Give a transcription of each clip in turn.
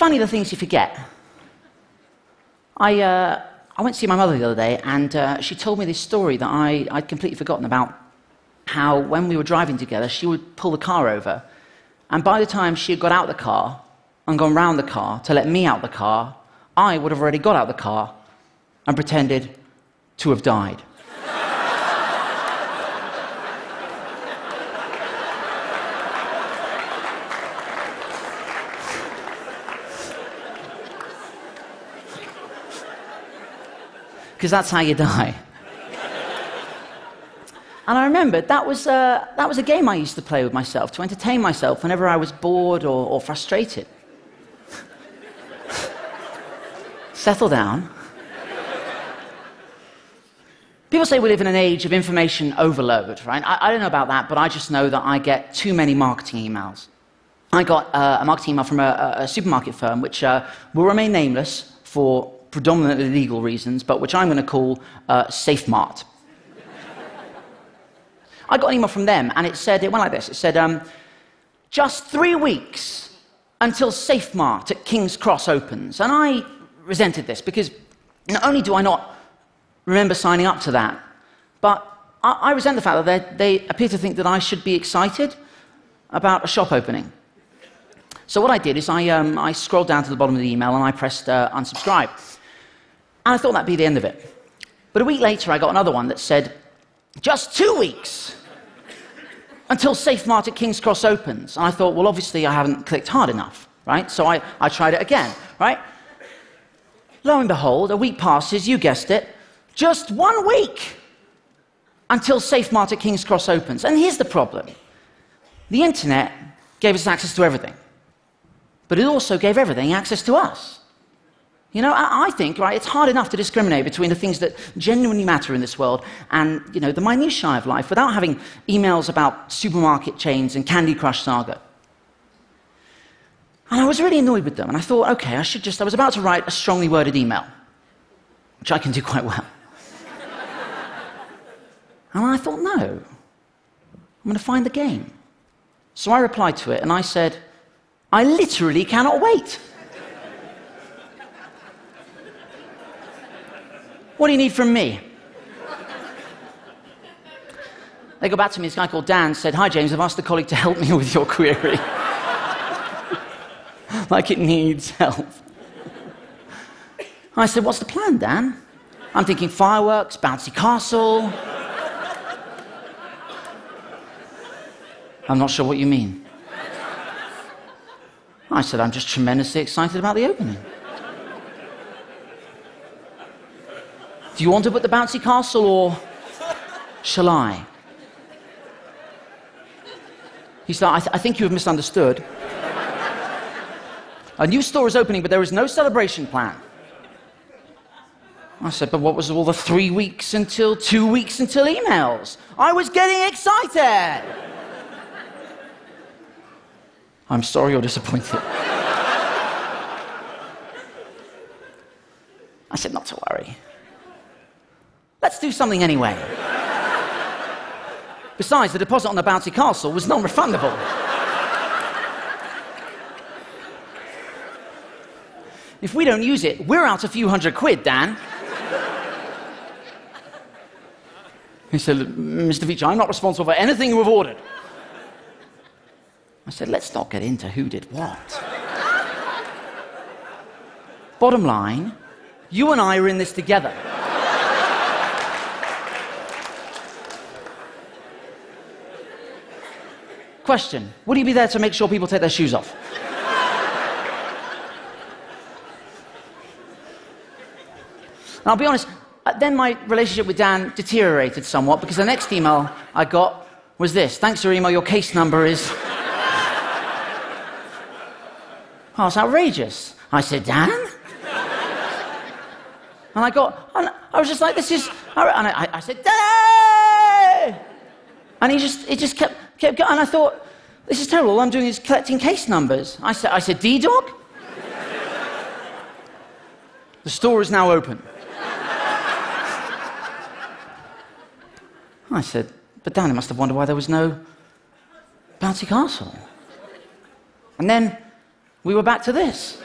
funny the things you forget. I, uh, I went to see my mother the other day, and uh, she told me this story that I, I'd completely forgotten about how, when we were driving together, she would pull the car over, and by the time she had got out the car and gone round the car to let me out the car, I would have already got out the car and pretended to have died. Because that's how you die. And I remembered that was, uh, that was a game I used to play with myself to entertain myself whenever I was bored or, or frustrated. Settle down. People say we live in an age of information overload, right? I, I, don't know about that, but I just know that I get too many marketing emails. I got uh, a marketing email from a, a supermarket firm which uh, will remain nameless for predominantly legal reasons, but which I'm going to call uh, SafeMart. I got an email from them, and it said, it went like this it said, um, just three weeks until SafeMart at King's Cross opens. And I resented this because not only do I not remember signing up to that, but I, I resent the fact that they appear to think that I should be excited about a shop opening. So what I did is I, um, I scrolled down to the bottom of the email and I pressed uh, unsubscribe. And I thought that'd be the end of it. But a week later, I got another one that said, just two weeks until SafeMart at King's Cross opens. And I thought, well, obviously, I haven't clicked hard enough, right? So I, I tried it again, right? Lo and behold, a week passes, you guessed it, just one week until SafeMart at King's Cross opens. And here's the problem the internet gave us access to everything, but it also gave everything access to us. You know, I, think, right, it's hard enough to discriminate between the things that genuinely matter in this world and, you know, the minutiae of life without having emails about supermarket chains and Candy Crush saga. And I was really annoyed with them, and I thought, okay, I should just, I was about to write a strongly worded email, which I can do quite well. and I thought, no, I'm going to find the game. So I replied to it, and I said, I literally cannot wait. What do you need from me? They go back to me, this guy called Dan said, Hi, James, I've asked a colleague to help me with your query. like it needs help. I said, What's the plan, Dan? I'm thinking fireworks, bouncy castle. I'm not sure what you mean. I said, I'm just tremendously excited about the opening. Do you want to put the bouncy castle or shall I? He said, I, th- I think you have misunderstood. A new store is opening, but there is no celebration plan. I said, but what was all the three weeks until two weeks until emails? I was getting excited. I'm sorry you're disappointed. I said, not to worry. Let's do something anyway. Besides, the deposit on the bouncy castle was non refundable. if we don't use it, we're out a few hundred quid, Dan. He said, Mr. Veitch, I'm not responsible for anything you have ordered. I said, let's not get into who did what. Bottom line, you and I are in this together. Question Would he be there to make sure people take their shoes off? and I'll be honest, uh, then my relationship with Dan deteriorated somewhat because the next email I got was this Thanks for your email, your case number is. oh, it's outrageous. I said, Dan? and I got, and I was just like, this is. And I, I said, Dan! And he just, it just kept kept going. And I thought, this is terrible. All I'm doing is collecting case numbers. I said, I said D dog? the store is now open. I said, but Dan, must have wondered why there was no bouncy castle. And then we were back to this.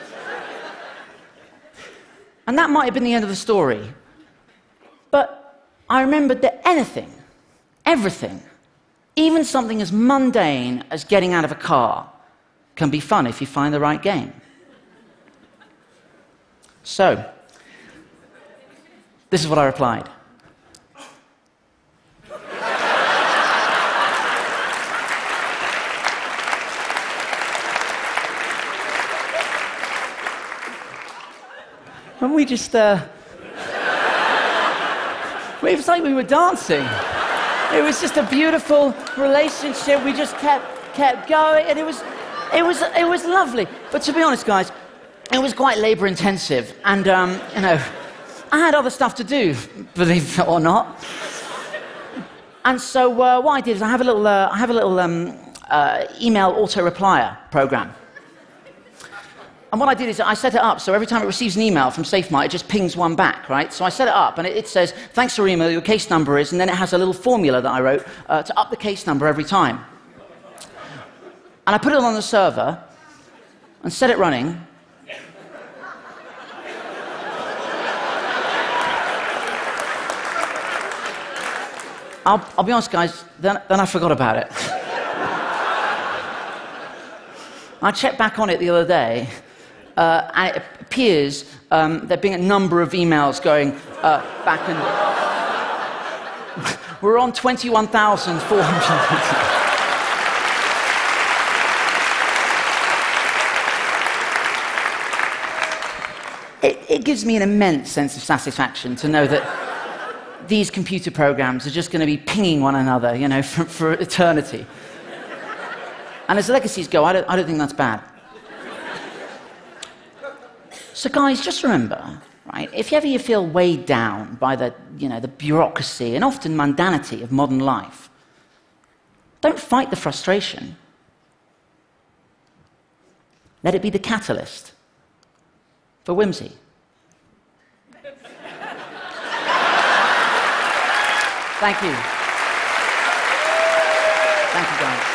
And that might have been the end of the story. But I remembered that anything, everything, even something as mundane as getting out of a car, can be fun if you find the right game. So, this is what I replied. And we just, uh, it was like we were dancing. It was just a beautiful relationship. We just kept, kept going, and it was, it was, it was lovely. But to be honest, guys, it was quite labor intensive. And, um, you know, I had other stuff to do, believe it or not. And so uh, what I did is I have a little, uh, I have a little um, uh, email auto replier program. And what I did is I set it up so every time it receives an email from SafeMart, it just pings one back, right? So I set it up and it, it says, thanks for email, your case number is, and then it has a little formula that I wrote uh, to up the case number every time. And I put it on the server and set it running. I'll, I'll be honest, guys, then, then I forgot about it. I checked back on it the other day, uh, and it appears um, there being a number of emails going uh, back and. We're on 21,400. It, it, gives me an immense sense of satisfaction to know that these computer programs are just going to be pinging one another, you know, for, for eternity. And as legacies go, I don't, I don't think that's bad. So, guys, just remember, right, if ever you feel weighed down by the, you know, the bureaucracy and often mundanity of modern life, don't fight the frustration. Let it be the catalyst for whimsy. Thank you. Thank you, guys.